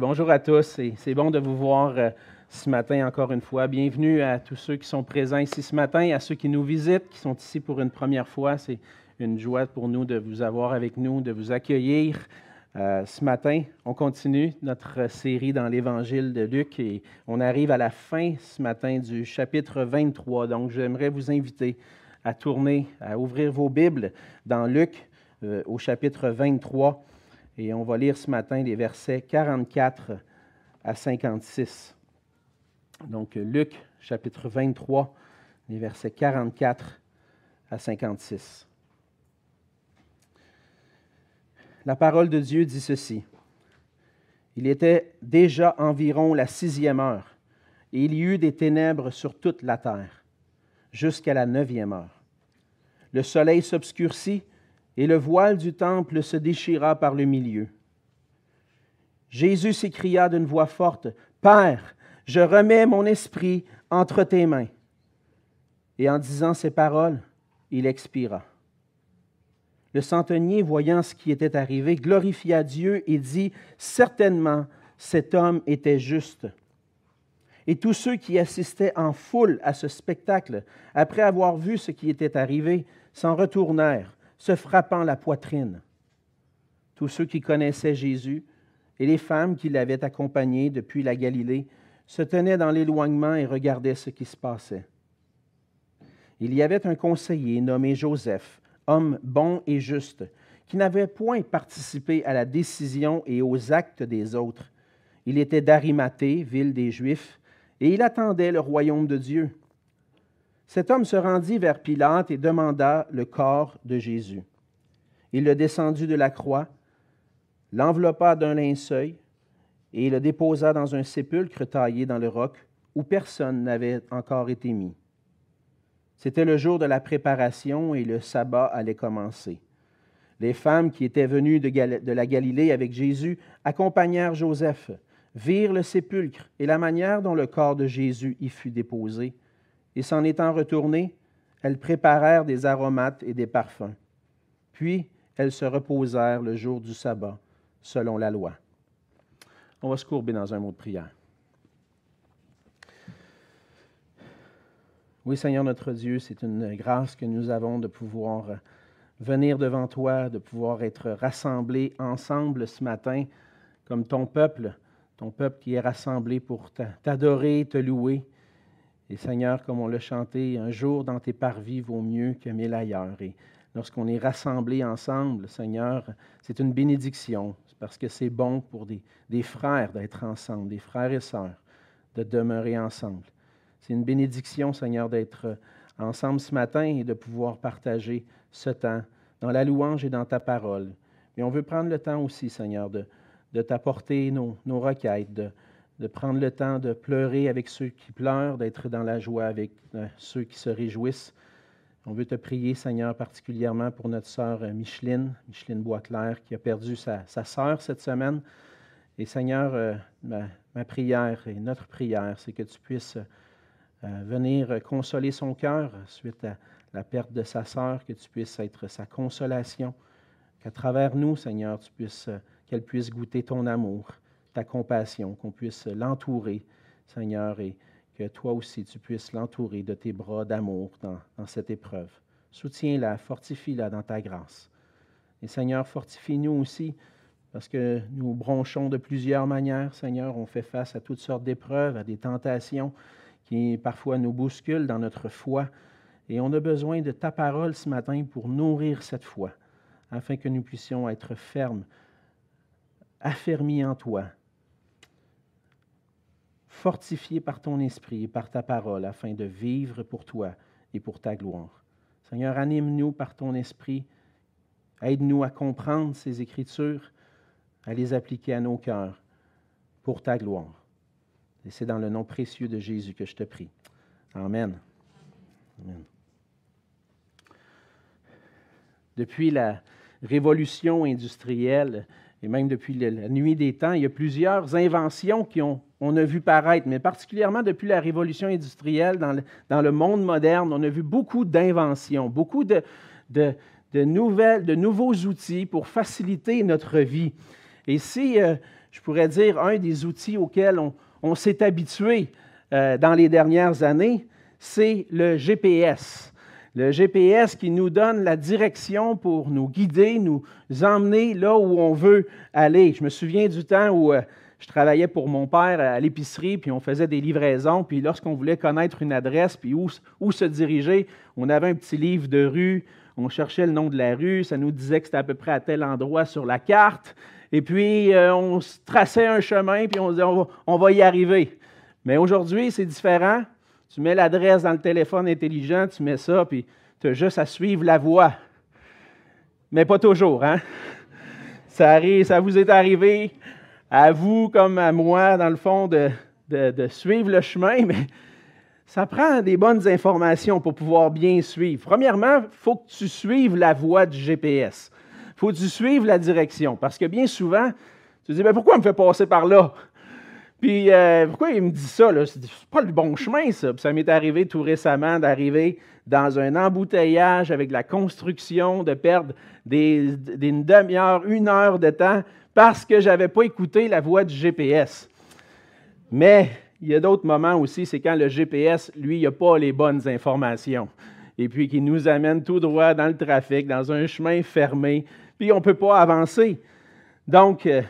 Bonjour à tous et c'est bon de vous voir euh, ce matin encore une fois. Bienvenue à tous ceux qui sont présents ici ce matin, à ceux qui nous visitent, qui sont ici pour une première fois. C'est une joie pour nous de vous avoir avec nous, de vous accueillir. Euh, ce matin, on continue notre série dans l'Évangile de Luc et on arrive à la fin ce matin du chapitre 23. Donc j'aimerais vous inviter à tourner, à ouvrir vos Bibles dans Luc euh, au chapitre 23. Et on va lire ce matin les versets 44 à 56. Donc Luc chapitre 23, les versets 44 à 56. La parole de Dieu dit ceci. Il était déjà environ la sixième heure, et il y eut des ténèbres sur toute la terre, jusqu'à la neuvième heure. Le soleil s'obscurcit, et le voile du temple se déchira par le milieu. Jésus s'écria d'une voix forte, Père, je remets mon esprit entre tes mains. Et en disant ces paroles, il expira. Le centenier, voyant ce qui était arrivé, glorifia Dieu et dit, Certainement, cet homme était juste. Et tous ceux qui assistaient en foule à ce spectacle, après avoir vu ce qui était arrivé, s'en retournèrent se frappant la poitrine. Tous ceux qui connaissaient Jésus et les femmes qui l'avaient accompagné depuis la Galilée se tenaient dans l'éloignement et regardaient ce qui se passait. Il y avait un conseiller nommé Joseph, homme bon et juste, qui n'avait point participé à la décision et aux actes des autres. Il était d'Arimathée, ville des Juifs, et il attendait le royaume de Dieu. Cet homme se rendit vers Pilate et demanda le corps de Jésus. Il le descendit de la croix, l'enveloppa d'un linceul et le déposa dans un sépulcre taillé dans le roc où personne n'avait encore été mis. C'était le jour de la préparation et le sabbat allait commencer. Les femmes qui étaient venues de, la Galilée avec Jésus accompagnèrent Joseph, virent le sépulcre et la manière dont le corps de Jésus y fut déposé et s'en étant retournées, elles préparèrent des aromates et des parfums. Puis elles se reposèrent le jour du sabbat, selon la loi. On va se courber dans un mot de prière. Oui, Seigneur notre Dieu, c'est une grâce que nous avons de pouvoir venir devant toi, de pouvoir être rassemblés ensemble ce matin comme ton peuple, ton peuple qui est rassemblé pour t'adorer, te louer. Et Seigneur, comme on l'a chanté, un jour dans tes parvis vaut mieux que mille ailleurs. Et lorsqu'on est rassemblés ensemble, Seigneur, c'est une bénédiction, parce que c'est bon pour des, frères d'être ensemble, des frères et sœurs, de demeurer ensemble. C'est une bénédiction, Seigneur, d'être ensemble ce matin et de pouvoir partager ce temps dans la louange et dans ta parole. Mais on veut prendre le temps aussi, Seigneur, de, t'apporter nos, requêtes, de prendre le temps de pleurer avec ceux qui pleurent, d'être dans la joie avec euh, ceux qui se réjouissent. On veut te prier, Seigneur, particulièrement pour notre sœur euh, Micheline, Micheline Boisclair, qui a perdu sa, sa sœur cette semaine. Et Seigneur, euh, ma, prière et notre prière, c'est que tu puisses venir consoler son cœur suite à la perte de sa sœur, que tu puisses être sa consolation, qu'à travers nous, Seigneur, tu puisses, qu'elle puisse goûter ton amour ta compassion, qu'on puisse l'entourer, Seigneur, et que toi aussi tu puisses l'entourer de tes bras d'amour dans, cette épreuve. Soutiens-la, fortifie-la dans ta grâce. Et Seigneur, fortifie-nous aussi, parce que nous bronchons de plusieurs manières, Seigneur. On fait face à toutes sortes d'épreuves, à des tentations qui parfois nous bousculent dans notre foi. Et on a besoin de ta parole ce matin pour nourrir cette foi, afin que nous puissions être fermes, affermis en toi, fortifié par ton esprit et par ta parole afin de vivre pour toi et pour ta gloire. Seigneur, anime-nous par ton esprit. Aide-nous à comprendre ces Écritures, à les appliquer à nos cœurs pour ta gloire. Et c'est dans le nom précieux de Jésus que je te prie. Amen. Amen. Depuis la révolution industrielle, et même depuis la nuit des temps, il y a plusieurs inventions qui ont, on a vu paraître, mais particulièrement depuis la révolution industrielle dans le, monde moderne, on a vu beaucoup d'inventions, beaucoup de, nouvelles, de nouveaux outils pour faciliter notre vie. Et si euh, je pourrais dire, un des outils auxquels on, s'est habitué euh, dans les dernières années, c'est le GPS. Le GPS qui nous donne la direction pour nous guider, nous emmener là où on veut aller. Je me souviens du temps où euh, je travaillais pour mon père à l'épicerie, puis on faisait des livraisons, puis lorsqu'on voulait connaître une adresse, puis où, se diriger, on avait un petit livre de rue, on cherchait le nom de la rue, ça nous disait que c'était à peu près à tel endroit sur la carte, et puis euh, on traçait un chemin, puis on disait on va, y arriver. Mais aujourd'hui, c'est différent. Tu mets l'adresse dans le téléphone intelligent, tu mets ça, puis tu as juste à suivre la voie. Mais pas toujours, hein? Ça, arrive, ça vous est arrivé à vous comme à moi, dans le fond, de, suivre le chemin, mais ça prend des bonnes informations pour pouvoir bien suivre. Premièrement, il faut que tu suives la voie du GPS. Il faut que tu suives la direction. Parce que bien souvent, tu te dis, mais pourquoi il me fait passer par là? Puis euh, pourquoi il me dit ça? C'est pas le bon chemin, ça. Puis ça m'est arrivé tout récemment d'arriver dans un embouteillage avec la construction, de perdre des, une demi-heure, une heure de temps parce que je n'avais pas écouté la voix du GPS. Mais il y a d'autres moments aussi, c'est quand le GPS, lui, n'a pas les bonnes informations. Et puis qui nous amène tout droit dans le trafic, dans un chemin fermé, puis on ne peut pas avancer. Donc, euh,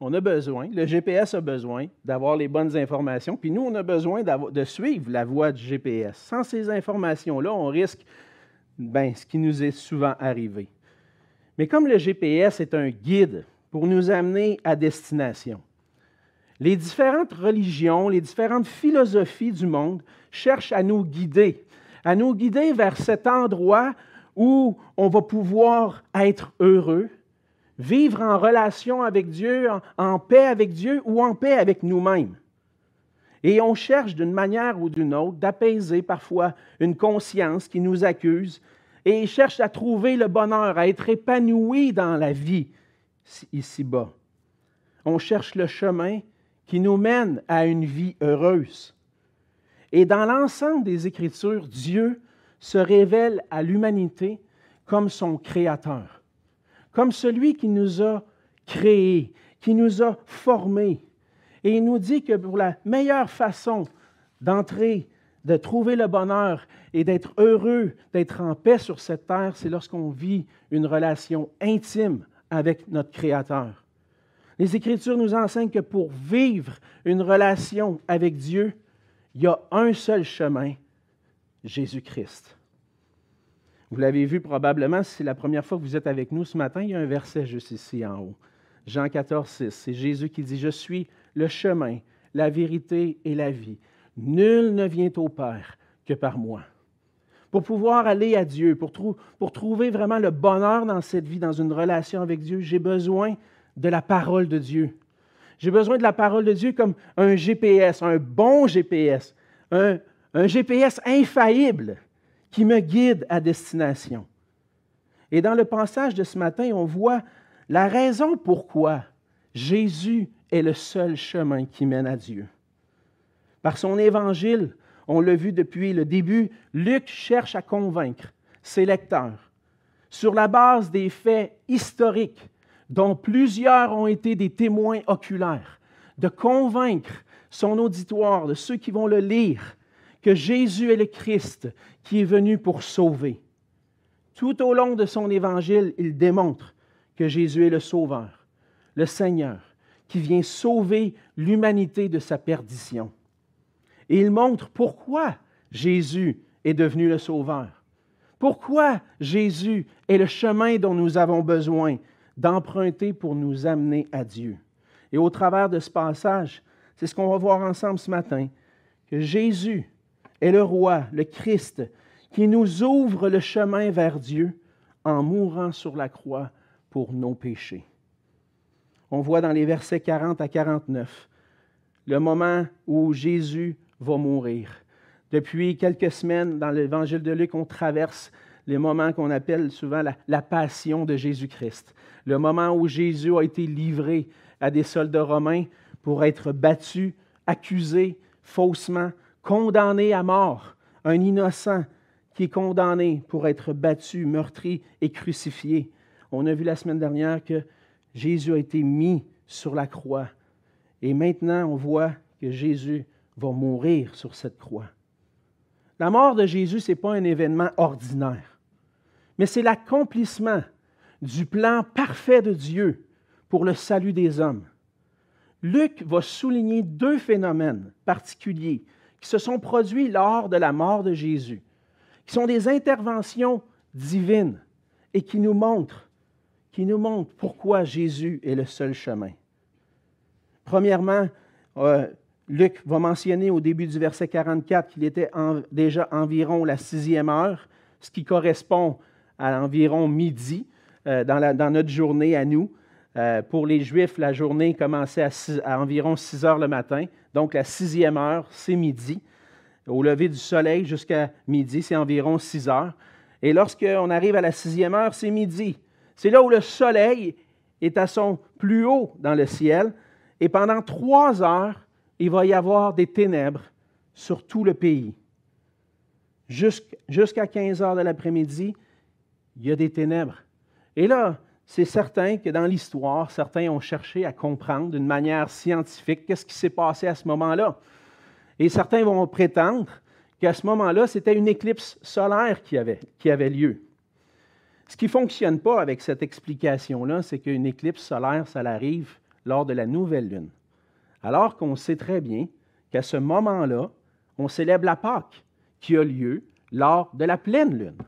on a besoin, le GPS a besoin d'avoir les bonnes informations, puis nous, on a besoin de suivre la voie du GPS. Sans ces informations-là, on risque ben, ce qui nous est souvent arrivé. Mais comme le GPS est un guide pour nous amener à destination. Les différentes religions, les différentes philosophies du monde cherchent à nous guider, à nous guider vers cet endroit où on va pouvoir être heureux, vivre en relation avec Dieu, en, paix avec Dieu ou en paix avec nous-mêmes. Et on cherche d'une manière ou d'une autre d'apaiser parfois une conscience qui nous accuse et cherche à trouver le bonheur, à être épanoui dans la vie, ici-bas. On cherche le chemin qui nous mène à une vie heureuse. Et dans l'ensemble des Écritures, Dieu se révèle à l'humanité comme son créateur, comme celui qui nous a créés, qui nous a formés. Et il nous dit que pour la meilleure façon d'entrer, de trouver le bonheur et d'être heureux, d'être en paix sur cette terre, c'est lorsqu'on vit une relation intime avec notre Créateur. Les Écritures nous enseignent que pour vivre une relation avec Dieu, il y a un seul chemin, Jésus-Christ. Vous l'avez vu probablement, c'est la première fois que vous êtes avec nous ce matin, il y a un verset juste ici en haut. Jean 14, 6. C'est Jésus qui dit, Je suis le chemin, la vérité et la vie. Nul ne vient au Père que par moi pour pouvoir aller à Dieu, pour, trouver vraiment le bonheur dans cette vie, dans une relation avec Dieu, j'ai besoin de la parole de Dieu. J'ai besoin de la parole de Dieu comme un GPS, un bon GPS, un GPS infaillible qui me guide à destination. Et dans le passage de ce matin, on voit la raison pourquoi Jésus est le seul chemin qui mène à Dieu. Par son évangile, on l'a vu depuis le début, Luc cherche à convaincre ses lecteurs sur la base des faits historiques dont plusieurs ont été des témoins oculaires, de convaincre son auditoire, de ceux qui vont le lire, que Jésus est le Christ qui est venu pour sauver. Tout au long de son évangile, il démontre que Jésus est le Sauveur, le Seigneur, qui vient sauver l'humanité de sa perdition. Et il montre pourquoi Jésus est devenu le Sauveur. Pourquoi Jésus est le chemin dont nous avons besoin d'emprunter pour nous amener à Dieu. Et au travers de ce passage, c'est ce qu'on va voir ensemble ce matin, que Jésus est le roi, le Christ, qui nous ouvre le chemin vers Dieu en mourant sur la croix pour nos péchés. On voit dans les versets 40 à 49 le moment où Jésus va mourir. Depuis quelques semaines, dans l'évangile de Luc, on traverse les moments qu'on appelle souvent la, passion de Jésus-Christ. Le moment où Jésus a été livré à des soldats romains pour être battu, accusé faussement, condamné à mort. Un innocent qui est condamné pour être battu, meurtri et crucifié. On a vu la semaine dernière que Jésus a été mis sur la croix Et maintenant, on voit que Jésus va mourir sur cette croix. La mort de Jésus, ce n'est pas un événement ordinaire, mais c'est l'accomplissement du plan parfait de Dieu pour le salut des hommes. Luc va souligner deux phénomènes particuliers qui se sont produits lors de la mort de Jésus, qui sont des interventions divines et qui nous montrent, qui nous montrent pourquoi Jésus est le seul chemin. Premièrement, euh, Luc va mentionner au début du verset 44 qu'il était déjà environ la sixième heure, ce qui correspond à environ midi euh, dans, notre journée à nous. Euh, pour les Juifs, la journée commençait à, environ 6 heures le matin, donc la sixième heure, c'est midi. Au lever du soleil jusqu'à midi, c'est environ 6 heures. Et lorsqu'on arrive à la sixième heure, c'est midi. C'est là où le soleil est à son plus haut dans le ciel. Et pendant trois heures, il va y avoir des ténèbres sur tout le pays. Jusqu'à 15 heures de l'après-midi, il y a des ténèbres. Et là, c'est certain que dans l'histoire, certains ont cherché à comprendre d'une manière scientifique qu'est-ce qui s'est passé à ce moment-là. Et certains vont prétendre qu'à ce moment-là, c'était une éclipse solaire qui avait, qui avait lieu. Ce qui ne fonctionne pas avec cette explication-là, c'est qu'une éclipse solaire, ça arrive lors de la nouvelle lune. Alors qu'on sait très bien qu'à ce moment-là, on célèbre la Pâque qui a lieu lors de la pleine lune.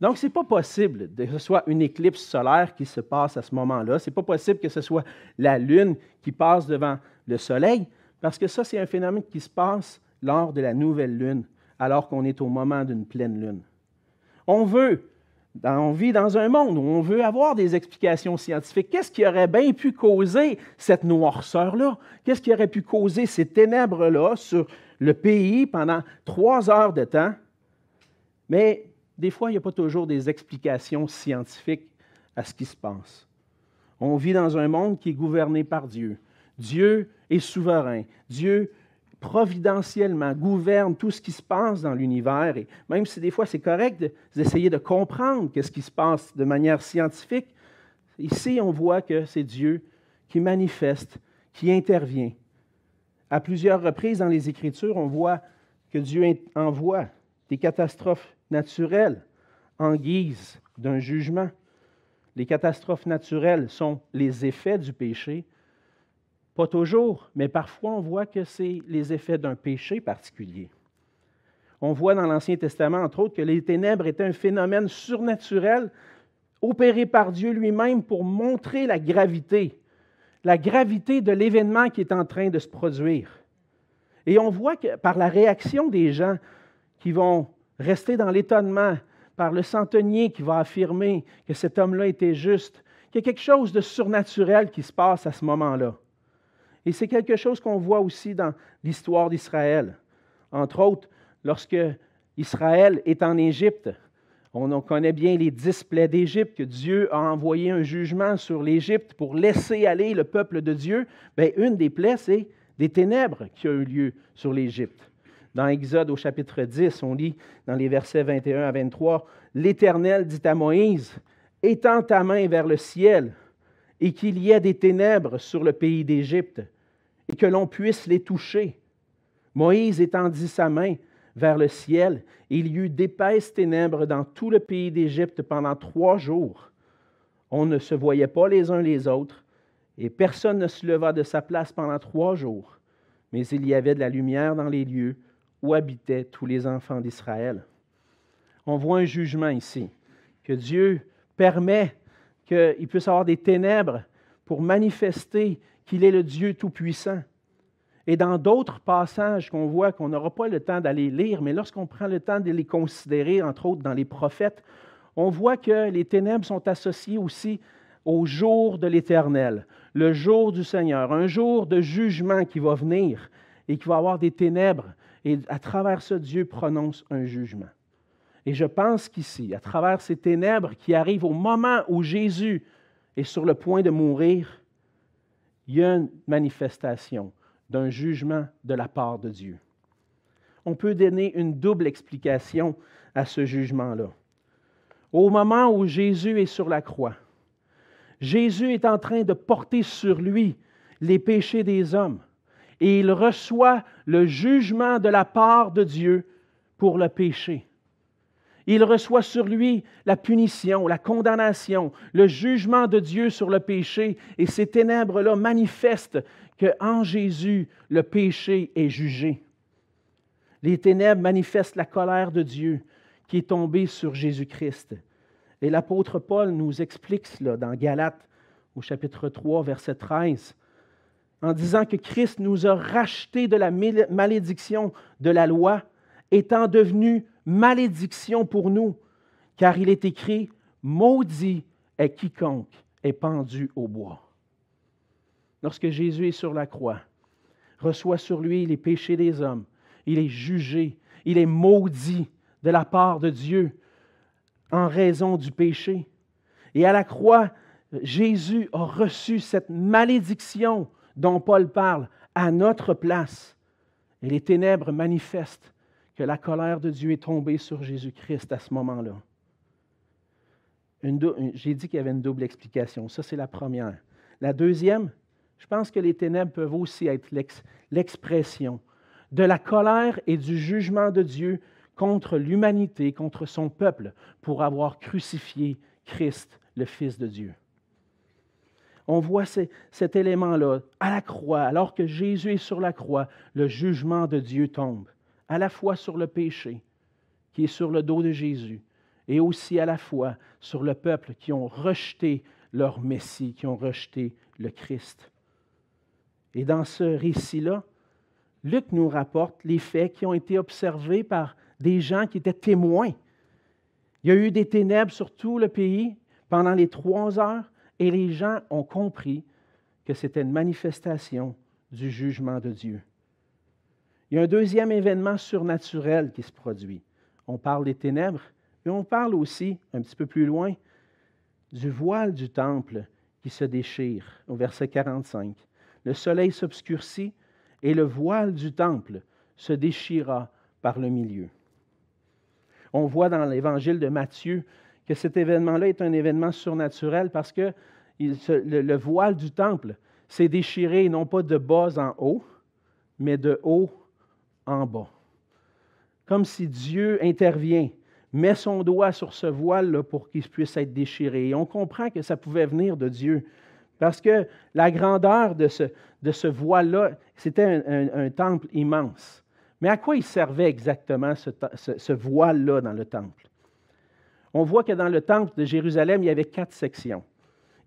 Donc, ce n'est pas possible que ce soit une éclipse solaire qui se passe à ce moment-là. Ce n'est pas possible que ce soit la Lune qui passe devant le Soleil, parce que ça, c'est un phénomène qui se passe lors de la nouvelle Lune, alors qu'on est au moment d'une pleine Lune. On veut, on vit dans un monde où on veut avoir des explications scientifiques. Qu'est-ce qui aurait bien pu causer cette noirceur-là? Qu'est-ce qui aurait pu causer ces ténèbres-là sur le pays pendant trois heures de temps? Mais des fois, il n'y a pas toujours des explications scientifiques à ce qui se passe. On vit dans un monde qui est gouverné par Dieu. Dieu est souverain. Dieu, providentiellement, gouverne tout ce qui se passe dans l'univers. Et même si des fois c'est correct d'essayer de, comprendre ce qui se passe de manière scientifique, ici on voit que c'est Dieu qui manifeste, qui intervient. À plusieurs reprises dans les Écritures, on voit que Dieu envoie des catastrophes naturelles en guise d'un jugement. Les catastrophes naturelles sont les effets du péché. Pas toujours, mais parfois on voit que c'est les effets d'un péché particulier. On voit dans l'Ancien Testament, entre autres, que les ténèbres étaient un phénomène surnaturel opéré par Dieu lui-même pour montrer la gravité, la gravité de l'événement qui est en train de se produire. Et on voit que par la réaction des gens qui vont rester dans l'étonnement par le centenier qui va affirmer que cet homme-là était juste, qu'il y a quelque chose de surnaturel qui se passe à ce moment-là. Et c'est quelque chose qu'on voit aussi dans l'histoire d'Israël. Entre autres, lorsque Israël est en Égypte, on connaît bien les dix plaies d'Égypte, que Dieu a envoyé un jugement sur l'Égypte pour laisser aller le peuple de Dieu. Bien, une des plaies, c'est des ténèbres qui ont eu lieu sur l'Égypte. Dans Exode au chapitre 10, on lit dans les versets 21 à 23, L'Éternel dit à Moïse, Étends ta main vers le ciel, et qu'il y ait des ténèbres sur le pays d'Égypte, et que l'on puisse les toucher. Moïse étendit sa main vers le ciel, et il y eut d'épaisses ténèbres dans tout le pays d'Égypte pendant trois jours. On ne se voyait pas les uns les autres, et personne ne se leva de sa place pendant trois jours. Mais il y avait de la lumière dans les lieux où habitaient tous les enfants d'Israël. On voit un jugement ici, que Dieu permet qu'il puisse avoir des ténèbres pour manifester qu'il est le Dieu Tout-Puissant. Et dans d'autres passages qu'on voit qu'on n'aura pas le temps d'aller lire, mais lorsqu'on prend le temps de les considérer, entre autres dans les prophètes, on voit que les ténèbres sont associées aussi au jour de l'Éternel, le jour du Seigneur, un jour de jugement qui va venir et qui va avoir des ténèbres et à travers ça, Dieu prononce un jugement. Et je pense qu'ici, à travers ces ténèbres qui arrivent au moment où Jésus est sur le point de mourir, il y a une manifestation d'un jugement de la part de Dieu. On peut donner une double explication à ce jugement-là. Au moment où Jésus est sur la croix, Jésus est en train de porter sur lui les péchés des hommes et il reçoit le jugement de la part de Dieu pour le péché. Il reçoit sur lui la punition, la condamnation, le jugement de Dieu sur le péché, et ces ténèbres-là manifestent qu'en Jésus, le péché est jugé. Les ténèbres manifestent la colère de Dieu qui est tombée sur Jésus-Christ. Et l'apôtre Paul nous explique cela dans Galates au chapitre 3, verset 13, en disant que Christ nous a rachetés de la malédiction de la loi, étant devenu malédiction pour nous, car il est écrit, Maudit est quiconque est pendu au bois. Lorsque Jésus est sur la croix, reçoit sur lui les péchés des hommes, il est jugé, il est maudit de la part de Dieu en raison du péché. Et à la croix, Jésus a reçu cette malédiction dont Paul parle à notre place. Et les ténèbres manifestent que la colère de Dieu est tombée sur Jésus-Christ à ce moment-là. J'ai dit qu'il y avait une double explication. Ça, c'est la première. La deuxième, je pense que les ténèbres peuvent aussi être l'expression de la colère et du jugement de Dieu contre l'humanité, contre son peuple, pour avoir crucifié Christ, le Fils de Dieu. On voit cet élément-là à la croix, alors que Jésus est sur la croix, le jugement de Dieu tombe, à la fois sur le péché qui est sur le dos de Jésus, et aussi à la fois sur le peuple qui ont rejeté leur Messie, qui ont rejeté le Christ. Et dans ce récit-là, Luc nous rapporte les faits qui ont été observés par des gens qui étaient témoins. Il y a eu des ténèbres sur tout le pays pendant les trois heures et les gens ont compris que c'était une manifestation du jugement de Dieu. Il y a un deuxième événement surnaturel qui se produit. On parle des ténèbres, mais on parle aussi, un petit peu plus loin, du voile du temple qui se déchire, au verset 45. Le soleil s'obscurcit et le voile du temple se déchira par le milieu. On voit dans l'évangile de Matthieu que cet événement-là est un événement surnaturel parce que le, voile du temple s'est déchiré non pas de bas en haut, mais de haut en bas. Comme si Dieu intervient, met son doigt sur ce voile-là pour qu'il puisse être déchiré. Et on comprend que ça pouvait venir de Dieu. Parce que la grandeur de ce, voile-là, c'était un, temple immense. Mais à quoi il servait exactement ce voile-là dans le temple? On voit que dans le temple de Jérusalem, il y avait quatre sections.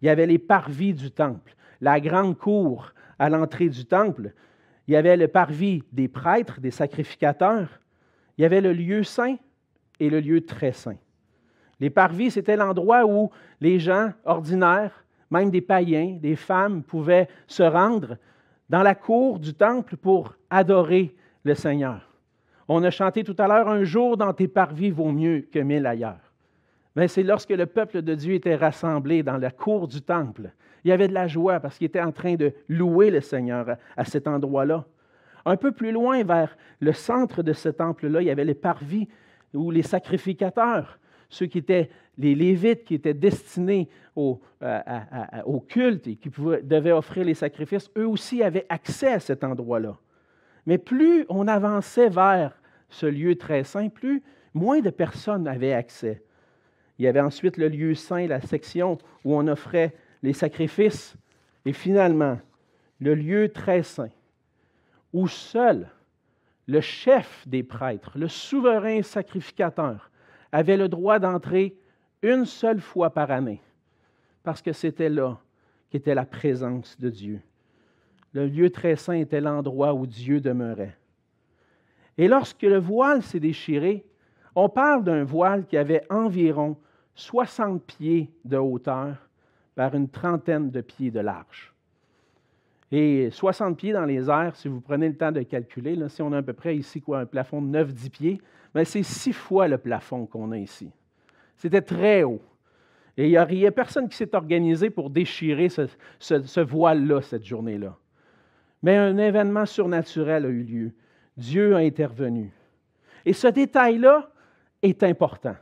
Il y avait les parvis du temple, la grande cour à l'entrée du temple. Il y avait le parvis des prêtres, des sacrificateurs. Il y avait le lieu saint et le lieu très saint. Les parvis, c'était l'endroit où les gens ordinaires, même des païens, des femmes, pouvaient se rendre dans la cour du temple pour adorer le Seigneur. On a chanté tout à l'heure, un jour dans tes parvis vaut mieux que mille ailleurs c'est lorsque le peuple de Dieu était rassemblé dans la cour du temple. Il y avait de la joie parce qu'il était en train de louer le Seigneur à cet endroit-là. Un peu plus loin, vers le centre de ce temple-là, il y avait les parvis ou les sacrificateurs, ceux qui étaient les Lévites qui étaient destinés au, au culte et qui devaient offrir les sacrifices. Eux aussi avaient accès à cet endroit-là. Mais plus on avançait vers ce lieu très saint, plus moins de personnes avaient accès. Il y avait ensuite le lieu saint, la section où on offrait les sacrifices. Et finalement, le lieu très saint, où seul le chef des prêtres, le souverain sacrificateur, avait le droit d'entrer une seule fois par année, parce que c'était là qu'était la présence de Dieu. Le lieu très saint était l'endroit où Dieu demeurait. Et lorsque le voile s'est déchiré, on parle d'un voile qui avait environ 60 pieds de hauteur par une trentaine de pieds de large. Et 60 pieds dans les airs, si vous prenez le temps de calculer, là, si on a à peu près ici quoi, un plafond de 9-10 pieds, ben, c'est six fois le plafond qu'on a ici. C'était très haut. Et il n'y a, personne qui s'est organisé pour déchirer ce, ce voile-là cette journée-là. Mais un événement surnaturel a eu lieu. Dieu a intervenu. Et ce détail-là est important.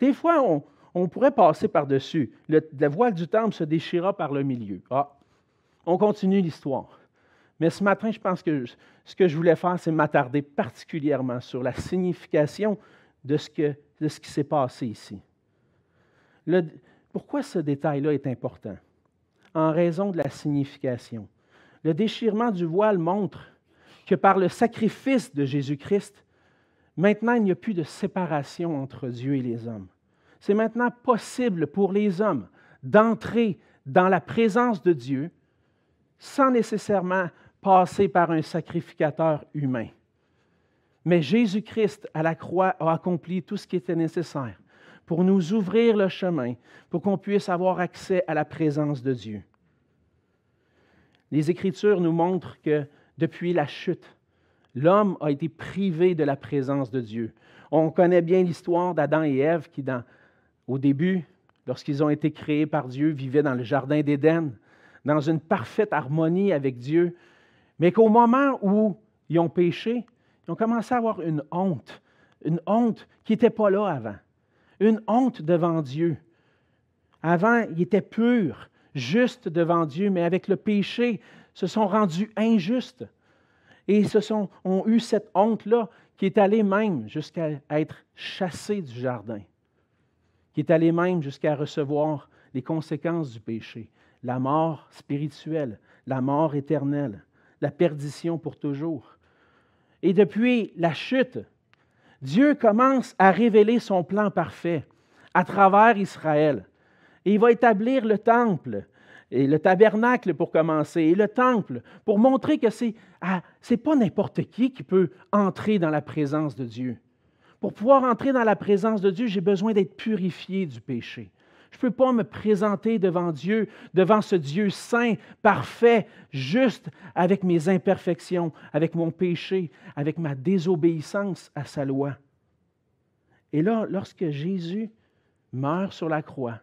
Des fois, on, pourrait passer par-dessus. La voile du temple se déchira par le milieu. Ah, On continue l'histoire. Mais ce matin, je pense que ce que je voulais faire, c'est m'attarder particulièrement sur la signification de ce, que, de ce qui s'est passé ici. pourquoi ce détail-là est important? En raison de la signification. Le déchirement du voile montre que par le sacrifice de Jésus-Christ, maintenant il n'y a plus de séparation entre Dieu et les hommes. C'est maintenant possible pour les hommes d'entrer dans la présence de Dieu sans nécessairement passer par un sacrificateur humain. Mais Jésus-Christ à la croix a accompli tout ce qui était nécessaire pour nous ouvrir le chemin, pour qu'on puisse avoir accès à la présence de Dieu. Les Écritures nous montrent que depuis la chute, l'homme a été privé de la présence de Dieu. On connaît bien l'histoire d'Adam et Ève qui, au début, lorsqu'ils ont été créés par Dieu, vivaient dans le Jardin d'Éden, dans une parfaite harmonie avec Dieu, mais qu'au moment où ils ont péché, ils ont commencé à avoir une honte, une honte qui n'était pas là avant, une honte devant Dieu. Avant, ils étaient purs, justes devant Dieu, mais avec le péché, se sont rendus injustes. Et ils sont, ont eu cette honte-là qui est allée même jusqu'à être chassés du jardin, qui est allée même jusqu'à recevoir les conséquences du péché, la mort spirituelle, la mort éternelle, la perdition pour toujours. Et depuis la chute, Dieu commence à révéler son plan parfait à travers Israël. Et il va établir le temple, et le tabernacle pour commencer, et le temple, pour montrer que ce n'est ah, pas n'importe qui qui peut entrer dans la présence de Dieu. Pour pouvoir entrer dans la présence de Dieu, j'ai besoin d'être purifié du péché. Je ne peux pas me présenter devant Dieu, devant ce Dieu saint, parfait, juste, avec mes imperfections, avec mon péché, avec ma désobéissance à sa loi. Et là, lorsque Jésus meurt sur la croix,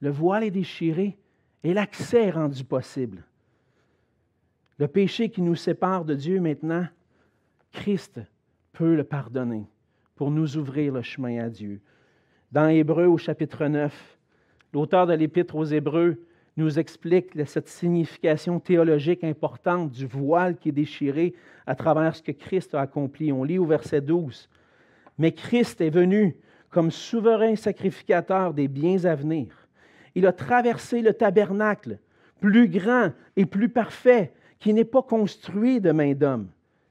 le voile est déchiré et l'accès est rendu possible. Le péché qui nous sépare de Dieu maintenant, Christ peut le pardonner pour nous ouvrir le chemin à Dieu. Dans Hébreu au chapitre 9, l'auteur de l'Épître aux Hébreux nous explique cette signification théologique importante du voile qui est déchiré à travers ce que Christ a accompli. On lit au verset 12. Mais Christ est venu comme souverain sacrificateur des biens à venir. Il a traversé le tabernacle, plus grand et plus parfait, qui n'est pas construit de main d'homme,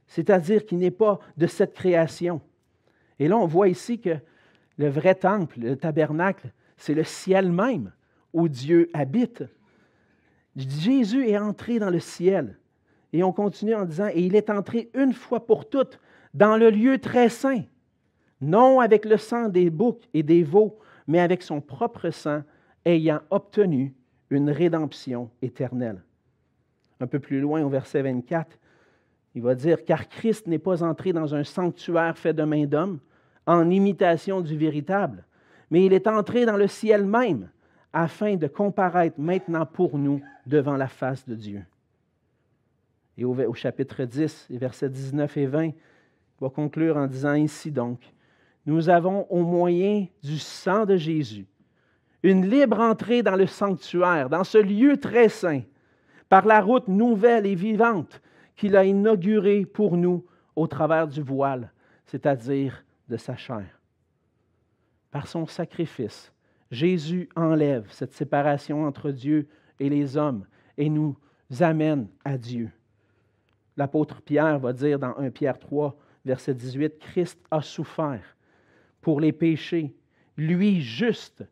c'est-à-dire qui n'est pas de cette création. Et là, on voit ici que le vrai temple, le tabernacle, c'est le ciel même où Dieu habite. Jésus est entré dans le ciel. Et on continue en disant, et il est entré une fois pour toutes dans le lieu très saint, non avec le sang des boucs et des veaux, mais avec son propre sang, ayant obtenu une rédemption éternelle. Un peu plus loin, au verset 24, il va dire, car Christ n'est pas entré dans un sanctuaire fait de main d'homme, en imitation du véritable, mais il est entré dans le ciel même afin de comparaître maintenant pour nous devant la face de Dieu. Et au, chapitre 10, versets 19 et 20, il va conclure en disant ainsi donc, nous avons au moyen du sang de Jésus une libre entrée dans le sanctuaire, dans ce lieu très saint, par la route nouvelle et vivante qu'il a inaugurée pour nous au travers du voile, c'est-à-dire de sa chair. Par son sacrifice, Jésus enlève cette séparation entre Dieu et les hommes et nous amène à Dieu. L'apôtre Pierre va dire dans 1 Pierre 3, verset 18, Christ a souffert pour les péchés, lui juste,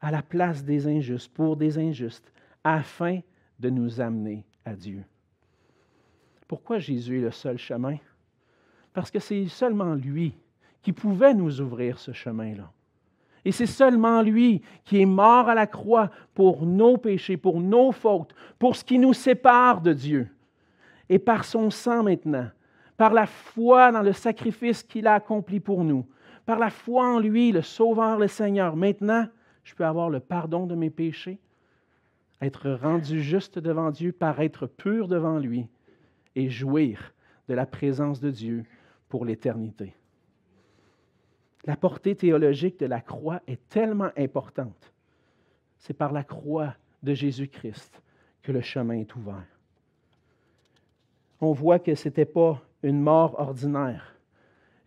à la place des injustes, pour des injustes, afin de nous amener à Dieu. Pourquoi Jésus est le seul chemin? Parce que c'est seulement lui qui pouvait nous ouvrir ce chemin-là. Et c'est seulement lui qui est mort à la croix pour nos péchés, pour nos fautes, pour ce qui nous sépare de Dieu. Et par son sang maintenant, par la foi dans le sacrifice qu'il a accompli pour nous, par la foi en lui, le Sauveur, le Seigneur, maintenant, je peux avoir le pardon de mes péchés, être rendu juste devant Dieu, paraître pur devant lui et jouir de la présence de Dieu pour l'éternité. La portée théologique de la croix est tellement importante. C'est par la croix de Jésus-Christ que le chemin est ouvert. On voit que ce n'était pas une mort ordinaire.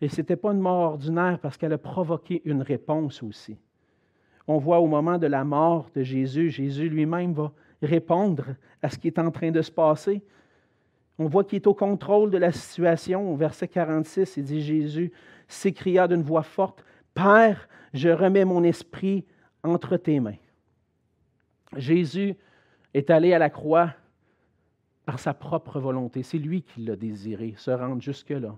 Et ce n'était pas une mort ordinaire parce qu'elle a provoqué une réponse aussi. On voit au moment de la mort de Jésus, Jésus lui-même va répondre à ce qui est en train de se passer. On voit qu'il est au contrôle de la situation. Au verset 46, il dit Jésus s'écria d'une voix forte Père, je remets mon esprit entre tes mains. Jésus est allé à la croix par sa propre volonté. C'est lui qui l'a désiré, se rendre jusque-là.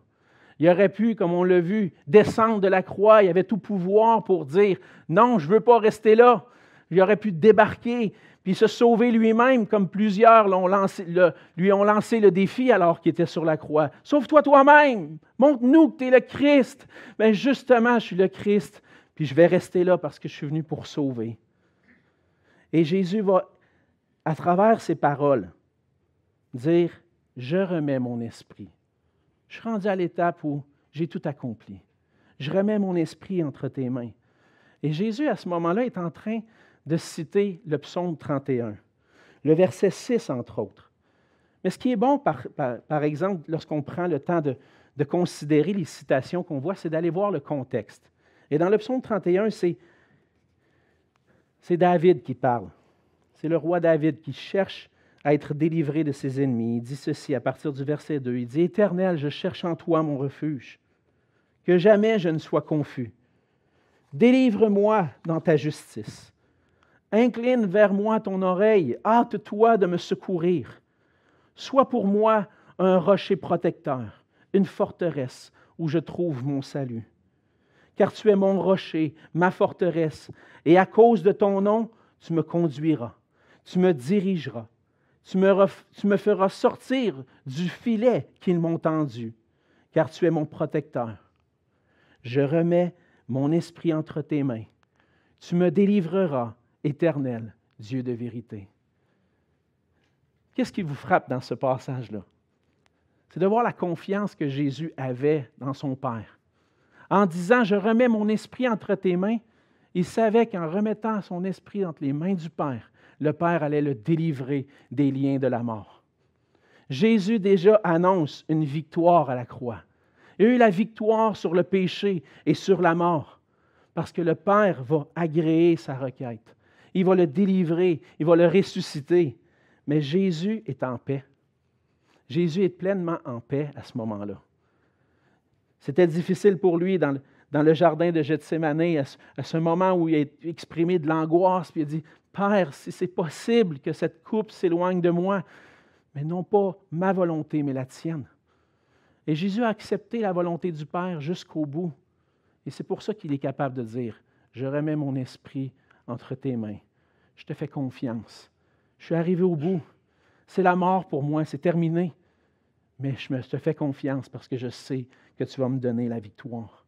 Il aurait pu, comme on l'a vu, descendre de la croix. Il avait tout pouvoir pour dire Non, je ne veux pas rester là. Il aurait pu débarquer puis se sauver lui-même, comme plusieurs lui ont lancé le défi alors qu'il était sur la croix. Sauve-toi toi-même. Montre-nous que tu es le Christ. Mais justement, je suis le Christ. Puis je vais rester là parce que je suis venu pour sauver. Et Jésus va, à travers ses paroles, dire Je remets mon esprit. Je suis rendu à l'étape où j'ai tout accompli. Je remets mon esprit entre tes mains. Et Jésus, à ce moment-là, est en train de citer le psaume 31, le verset 6, entre autres. Mais ce qui est bon, par, exemple, lorsqu'on prend le temps de, considérer les citations qu'on voit, c'est d'aller voir le contexte. Et dans le psaume 31, c'est, c'est David qui parle. C'est le roi David qui cherche à être délivré de ses ennemis. Il dit ceci à partir du verset 2. Il dit, Éternel, je cherche en toi mon refuge, que jamais je ne sois confus. Délivre-moi dans ta justice. Incline vers moi ton oreille, hâte-toi de me secourir. Sois pour moi un rocher protecteur, une forteresse où je trouve mon salut. Car tu es mon rocher, ma forteresse, et à cause de ton nom, tu me conduiras, tu me dirigeras tu me, feras sortir du filet qu'ils m'ont tendu, car tu es mon protecteur. Je remets mon esprit entre tes mains. Tu me délivreras, éternel Dieu de vérité. Qu'est-ce qui vous frappe dans ce passage-là? C'est de voir la confiance que Jésus avait dans son Père. En disant, je remets mon esprit entre tes mains, il savait qu'en remettant son esprit entre les mains du Père, le Père allait le délivrer des liens de la mort. Jésus déjà annonce une victoire à la croix. Il a eu la victoire sur le péché et sur la mort, parce que le Père va agréer sa requête. Il va le délivrer, il va le ressusciter. Mais Jésus est en paix. Jésus est pleinement en paix à ce moment-là. C'était difficile pour lui dans le, jardin de Gethsemane, à ce, moment où il a exprimé de l'angoisse, puis il a dit Père, si c'est possible que cette coupe s'éloigne de moi, mais non pas ma volonté, mais la tienne. Et Jésus a accepté la volonté du Père jusqu'au bout. Et c'est pour ça qu'il est capable de dire, je remets mon esprit entre tes mains. Je te fais confiance. Je suis arrivé au bout. C'est la mort pour moi, c'est terminé. Mais je te fais confiance parce que je sais que tu vas me donner la victoire.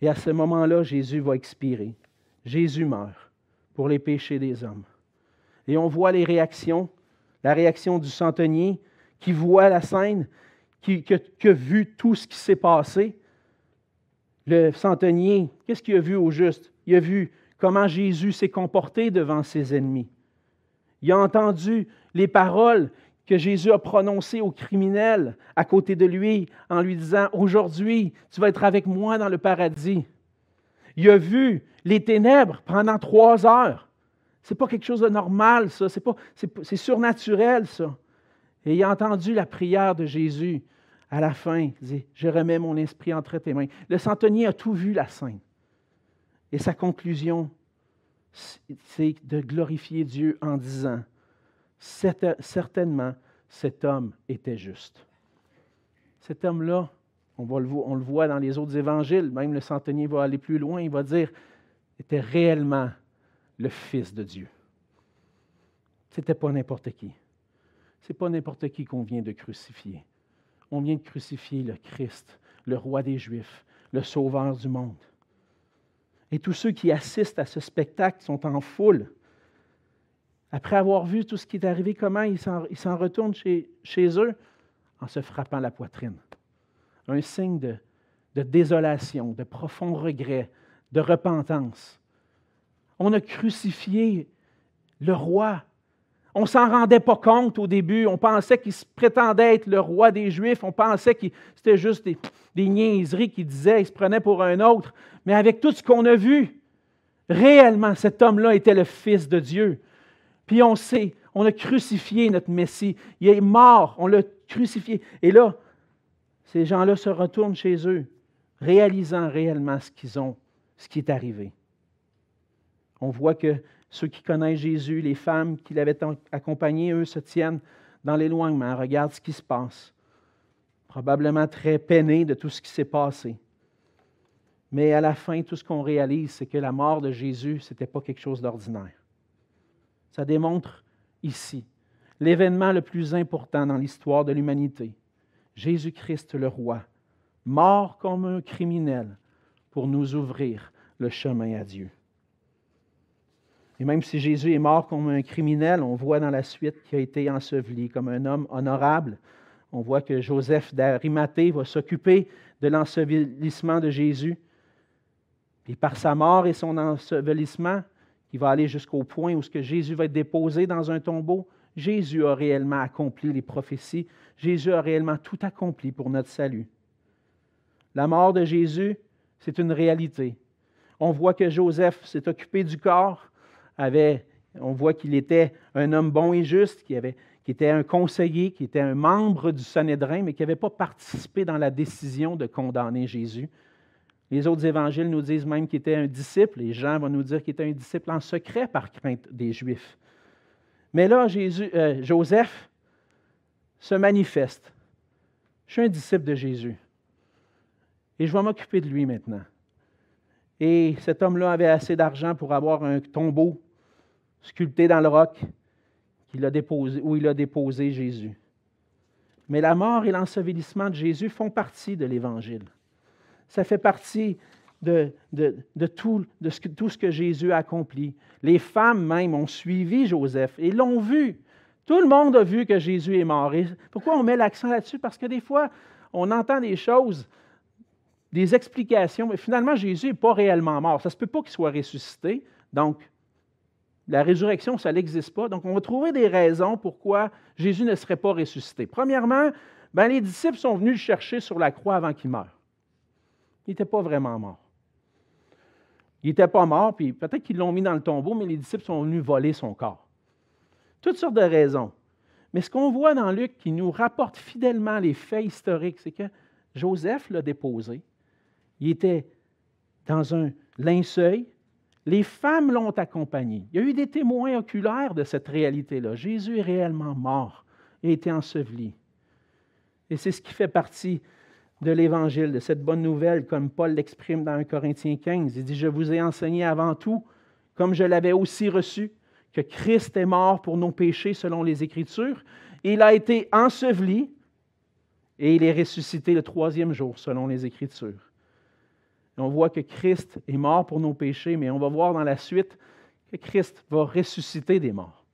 Et à ce moment-là, Jésus va expirer. Jésus meurt pour les péchés des hommes. Et on voit les réactions, la réaction du centenier qui voit la scène, qui, a vu tout ce qui s'est passé. Le centenier, qu'est-ce qu'il a vu au juste? Il a vu comment Jésus s'est comporté devant ses ennemis. Il a entendu les paroles que Jésus a prononcées aux criminels à côté de lui en lui disant, Aujourd'hui, tu vas être avec moi dans le paradis. Il a vu les ténèbres pendant trois heures. Ce n'est pas quelque chose de normal, ça. C'est, pas, c'est, surnaturel, ça. Et il a entendu la prière de Jésus à la fin. Il dit, je remets mon esprit entre tes mains. Le centenier a tout vu la scène. Et sa conclusion, c'est de glorifier Dieu en disant, certainement, cet homme était juste. Cet homme-là, on, le voit dans les autres évangiles, même le centenier va aller plus loin, il va dire, était réellement le Fils de Dieu. Ce n'était pas n'importe qui. Ce n'est pas n'importe qui qu'on vient de crucifier. On vient de crucifier le Christ, le roi des Juifs, le sauveur du monde. Et tous ceux qui assistent à ce spectacle sont en foule. Après avoir vu tout ce qui est arrivé, comment ils s'en retournent chez, eux? En se frappant la poitrine. Un signe de, désolation, de profond regret, de repentance. On a crucifié le roi. On ne s'en rendait pas compte au début. On pensait qu'il prétendait être le roi des Juifs. On pensait que c'était juste des, des niaiseries qu'il disait. Il se prenait pour un autre. Mais avec tout ce qu'on a vu, réellement, cet homme-là était le Fils de Dieu. Puis on sait, on a crucifié notre Messie. Il est mort, on l'a crucifié. Et là, ces gens-là se retournent chez eux, réalisant réellement ce qu'ils ont, ce qui est arrivé. On voit que ceux qui connaissent Jésus, les femmes qui l'avaient accompagné, eux se tiennent dans l'éloignement, regardent ce qui se passe. Probablement très peinés de tout ce qui s'est passé. Mais à la fin, tout ce qu'on réalise, c'est que la mort de Jésus, ce n'était pas quelque chose d'ordinaire. Ça démontre ici l'événement le plus important dans l'histoire de l'humanité. Jésus-Christ le roi, mort comme un criminel pour nous ouvrir le chemin à Dieu. Et même si Jésus est mort comme un criminel, on voit dans la suite qu'il a été enseveli comme un homme honorable. On voit que Joseph d'Arimathée va s'occuper de l'ensevelissement de Jésus. Et par sa mort et son ensevelissement, qui va aller jusqu'au point où ce que Jésus va être déposé dans un tombeau, Jésus a réellement accompli les prophéties. Jésus a réellement tout accompli pour notre salut. La mort de Jésus, c'est une réalité. On voit que Joseph s'est occupé du corps, on voit qu'il était un homme bon et juste, qui était un conseiller, qui était un membre du Sanhédrin, mais qui n'avait pas participé dans la décision de condamner Jésus. Les autres évangiles nous disent même qu'il était un disciple, et Jean va nous dire qu'il était un disciple en secret par crainte des Juifs. Mais là, euh, Joseph se manifeste. Je suis un disciple de Jésus. Et je vais m'occuper de lui maintenant. Et cet homme-là avait assez d'argent pour avoir un tombeau sculpté dans le roc a déposé, où il a déposé Jésus. Mais la mort et l'ensevelissement de Jésus font partie de l'Évangile. Ça fait partie de, tout, ce que, Jésus a accompli. Les femmes même ont suivi Joseph et l'ont vu. Tout le monde a vu que Jésus est mort. Pourquoi on met l'accent là-dessus? Parce que des fois, on entend des choses, des explications, mais finalement, Jésus n'est pas réellement mort. Ça ne se peut pas qu'il soit ressuscité. Donc, la résurrection, ça n'existe pas. Donc, on va trouver des raisons pourquoi Jésus ne serait pas ressuscité. Premièrement, ben, les disciples sont venus le chercher sur la croix avant qu'il meure. Il n'était pas vraiment mort. Il n'était pas mort, puis peut-être qu'ils l'ont mis dans le tombeau, mais les disciples sont venus voler son corps. Toutes sortes de raisons. Mais ce qu'on voit dans Luc qui nous rapporte fidèlement les faits historiques, c'est que Joseph l'a déposé. Il était dans un linceuil, les femmes l'ont accompagné. Il y a eu des témoins oculaires de cette réalité-là. Jésus est réellement mort et a été enseveli. Et c'est ce qui fait partie de l'Évangile, de cette bonne nouvelle, comme Paul l'exprime dans 1 Corinthiens 15. Il dit, je vous ai enseigné avant tout, comme je l'avais aussi reçu, que Christ est mort pour nos péchés selon les Écritures. Il a été enseveli et il est ressuscité le troisième jour selon les Écritures on voit que Christ est mort pour nos péchés, mais on va voir dans la suite que Christ va ressusciter des morts.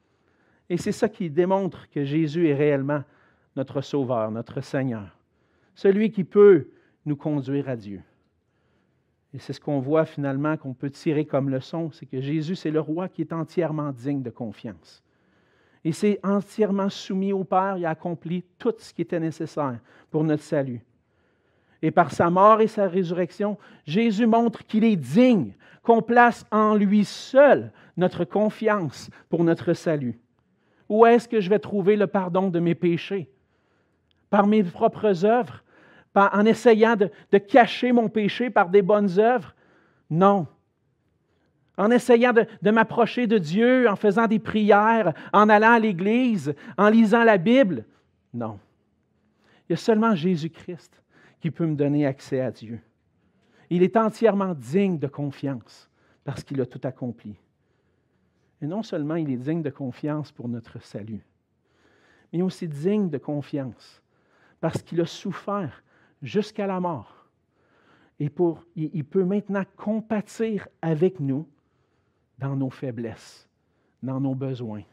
Et c'est ça qui démontre que Jésus est réellement notre Sauveur, notre Seigneur, celui qui peut nous conduire à Dieu. Et c'est ce qu'on voit finalement qu'on peut tirer comme leçon, c'est que Jésus, c'est le roi qui est entièrement digne de confiance. Il s'est entièrement soumis au Père, il a accompli tout ce qui était nécessaire pour notre salut. Et par sa mort et sa résurrection, Jésus montre qu'il est digne, qu'on place en lui seul notre confiance pour notre salut. Où est-ce que je vais trouver le pardon de mes péchés? Par mes propres œuvres? en essayant de, cacher mon péché par des bonnes œuvres? Non. En essayant de, m'approcher de Dieu, en faisant des prières, en allant à l'Église, en lisant la Bible? Non. Il y a seulement Jésus-Christ qui peut me donner accès à Dieu. Il est entièrement digne de confiance parce qu'il a tout accompli. Et non seulement il est digne de confiance pour notre salut, mais aussi digne de confiance parce qu'il a souffert jusqu'à la mort. Et il peut maintenant compatir avec nous dans nos faiblesses, dans nos besoins.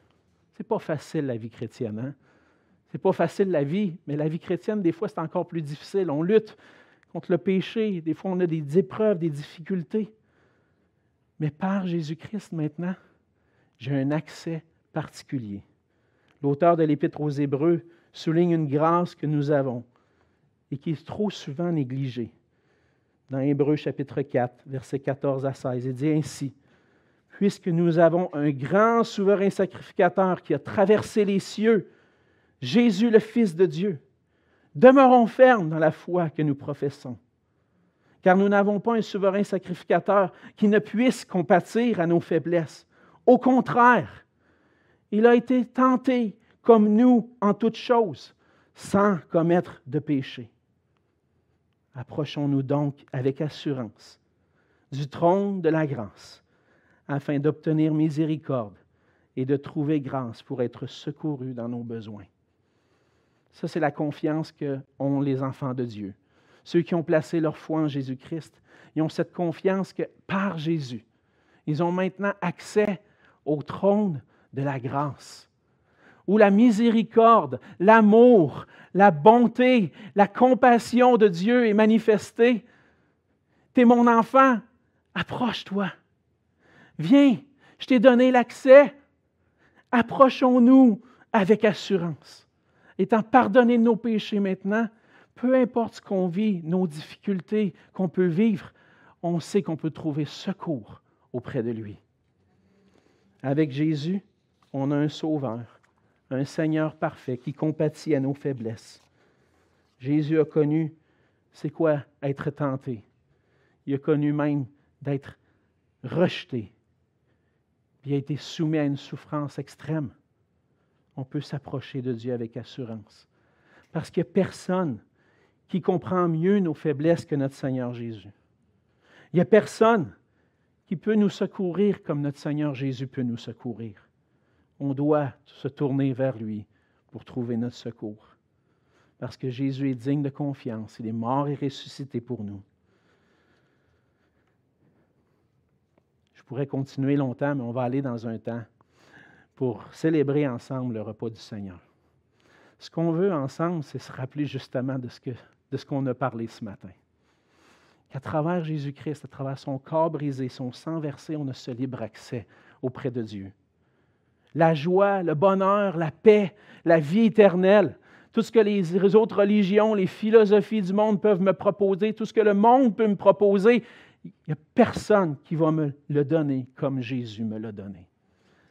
Ce n'est pas facile la vie chrétienne. Hein? C'est pas facile la vie, mais la vie chrétienne, des fois, c'est encore plus difficile. On lutte contre le péché, des fois, on a des épreuves, des difficultés. Mais par Jésus-Christ, maintenant, j'ai un accès particulier. L'auteur de l'Épître aux Hébreux souligne une grâce que nous avons et qui est trop souvent négligée. Dans Hébreux chapitre 4, versets 14 à 16, il dit ainsi, Puisque nous avons un grand souverain sacrificateur qui a traversé les cieux, Jésus le Fils de Dieu, demeurons fermes dans la foi que nous professons. Car nous n'avons pas un souverain sacrificateur qui ne puisse compatir à nos faiblesses. Au contraire, il a été tenté comme nous en toutes choses, sans commettre de péché. Approchons-nous donc avec assurance du trône de la grâce, afin d'obtenir miséricorde et de trouver grâce pour être secourus dans nos besoins. Ça, c'est la confiance qu'ont les enfants de Dieu. Ceux qui ont placé leur foi en Jésus-Christ, ils ont cette confiance que par Jésus, ils ont maintenant accès au trône de la grâce, où la miséricorde, l'amour, la bonté, la compassion de Dieu est manifestée. Tu es mon enfant, approche-toi. Viens, je t'ai donné l'accès. Approchons-nous avec assurance. Étant pardonnés de nos péchés maintenant, peu importe ce qu'on vit, nos difficultés qu'on peut vivre, on sait qu'on peut trouver secours auprès de lui. Avec Jésus, on a un sauveur, un Seigneur parfait qui compatit à nos faiblesses. Jésus a connu, c'est quoi être tenté? Il a connu même d'être rejeté. il a été soumis à une souffrance extrême. On peut s'approcher de Dieu avec assurance. Parce qu'il n'y a personne qui comprend mieux nos faiblesses que notre Seigneur Jésus. Il n'y a personne qui peut nous secourir comme notre Seigneur Jésus peut nous secourir on doit se tourner vers lui pour trouver notre secours. Parce que Jésus est digne de confiance. Il est mort et ressuscité pour nous. Je pourrais continuer longtemps, mais on va aller dans un temps pour célébrer ensemble le repas du Seigneur. Ce qu'on veut ensemble, c'est se rappeler justement de ce, de qu'on a parlé ce matin. Qu'à travers Jésus-Christ, à travers son corps brisé, son sang versé, on a ce libre accès auprès de Dieu la joie, le bonheur, la paix, la vie éternelle. Tout ce que les autres religions, les philosophies du monde peuvent me proposer, tout ce que le monde peut me proposer, il n'y a personne qui va me le donner comme Jésus me l'a donné.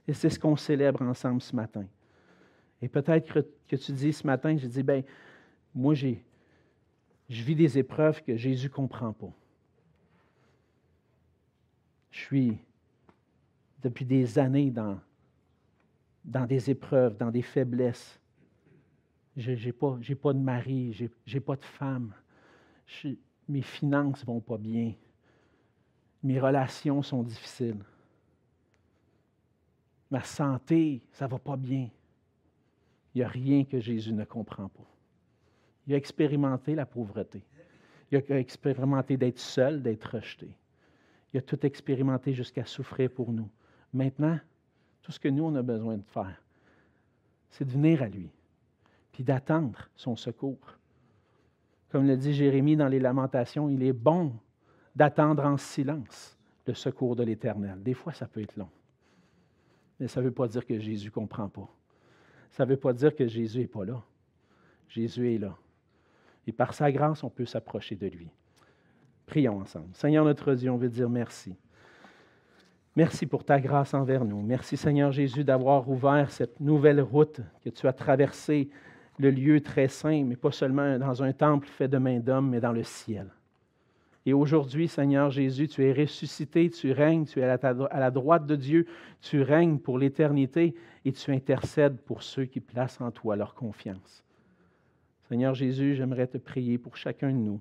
Et c'est ce qu'on célèbre ensemble ce matin. Et peut-être que, tu dis ce matin, je dis, ben, moi, j'ai, je vis des épreuves que Jésus ne comprend pas. Je suis depuis des années dans, dans des épreuves, dans des faiblesses. Je n'ai pas, de mari, je n'ai pas de femme. mes finances ne vont pas bien. Mes relations sont difficiles. Ma santé, ça ne va pas bien. Il n'y a rien que Jésus ne comprend pas. Il a expérimenté la pauvreté. Il a expérimenté d'être seul, d'être rejeté. Il a tout expérimenté jusqu'à souffrir pour nous. Maintenant, tout ce que nous, on a besoin de faire, c'est de venir à lui, puis d'attendre son secours. Comme le dit Jérémie dans les Lamentations, il est bon d'attendre en silence le secours de l'Éternel. Des fois, ça peut être long. Mais ça ne veut pas dire que Jésus ne comprend pas. Ça ne veut pas dire que Jésus n'est pas là. Jésus est là. Et par sa grâce, on peut s'approcher de lui. Prions ensemble. Seigneur notre Dieu, on veut dire merci. Merci pour ta grâce envers nous. Merci Seigneur Jésus d'avoir ouvert cette nouvelle route que tu as traversée, le lieu très saint, mais pas seulement dans un temple fait de main d'homme, mais dans le ciel. Et aujourd'hui, Seigneur Jésus, tu es ressuscité, tu règnes, tu es à la droite de Dieu, tu règnes pour l'éternité et tu intercèdes pour ceux qui placent en toi leur confiance. Seigneur Jésus, j'aimerais te prier pour chacun de nous.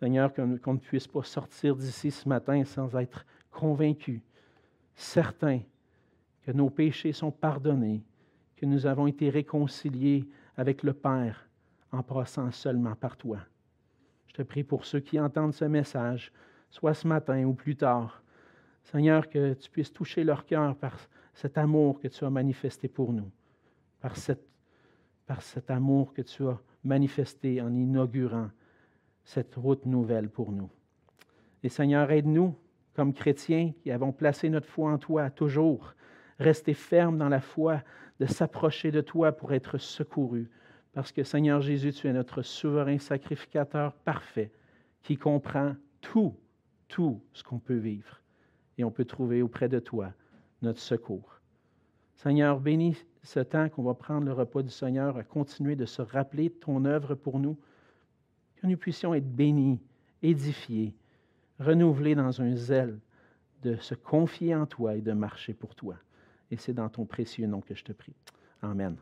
Seigneur, qu'on ne puisse pas sortir d'ici ce matin sans être convaincu certains que nos péchés sont pardonnés, que nous avons été réconciliés avec le Père en passant seulement par toi. Je te prie pour ceux qui entendent ce message, soit ce matin ou plus tard. Seigneur, que tu puisses toucher leur cœur par cet amour que tu as manifesté pour nous, par, par cet amour que tu as manifesté en inaugurant cette route nouvelle pour nous. Et Seigneur, aide-nous comme chrétiens qui avons placé notre foi en toi toujours, rester ferme dans la foi, de s'approcher de toi pour être secouru. Parce que Seigneur Jésus, tu es notre souverain sacrificateur parfait qui comprend tout, tout ce qu'on peut vivre. Et on peut trouver auprès de toi notre secours. Seigneur, bénis ce temps qu'on va prendre le repas du Seigneur à continuer de se rappeler de ton œuvre pour nous, que nous puissions être bénis, édifiés, renouvelés dans un zèle de se confier en toi et de marcher pour toi. Et c'est dans ton précieux nom que je te prie. Amen.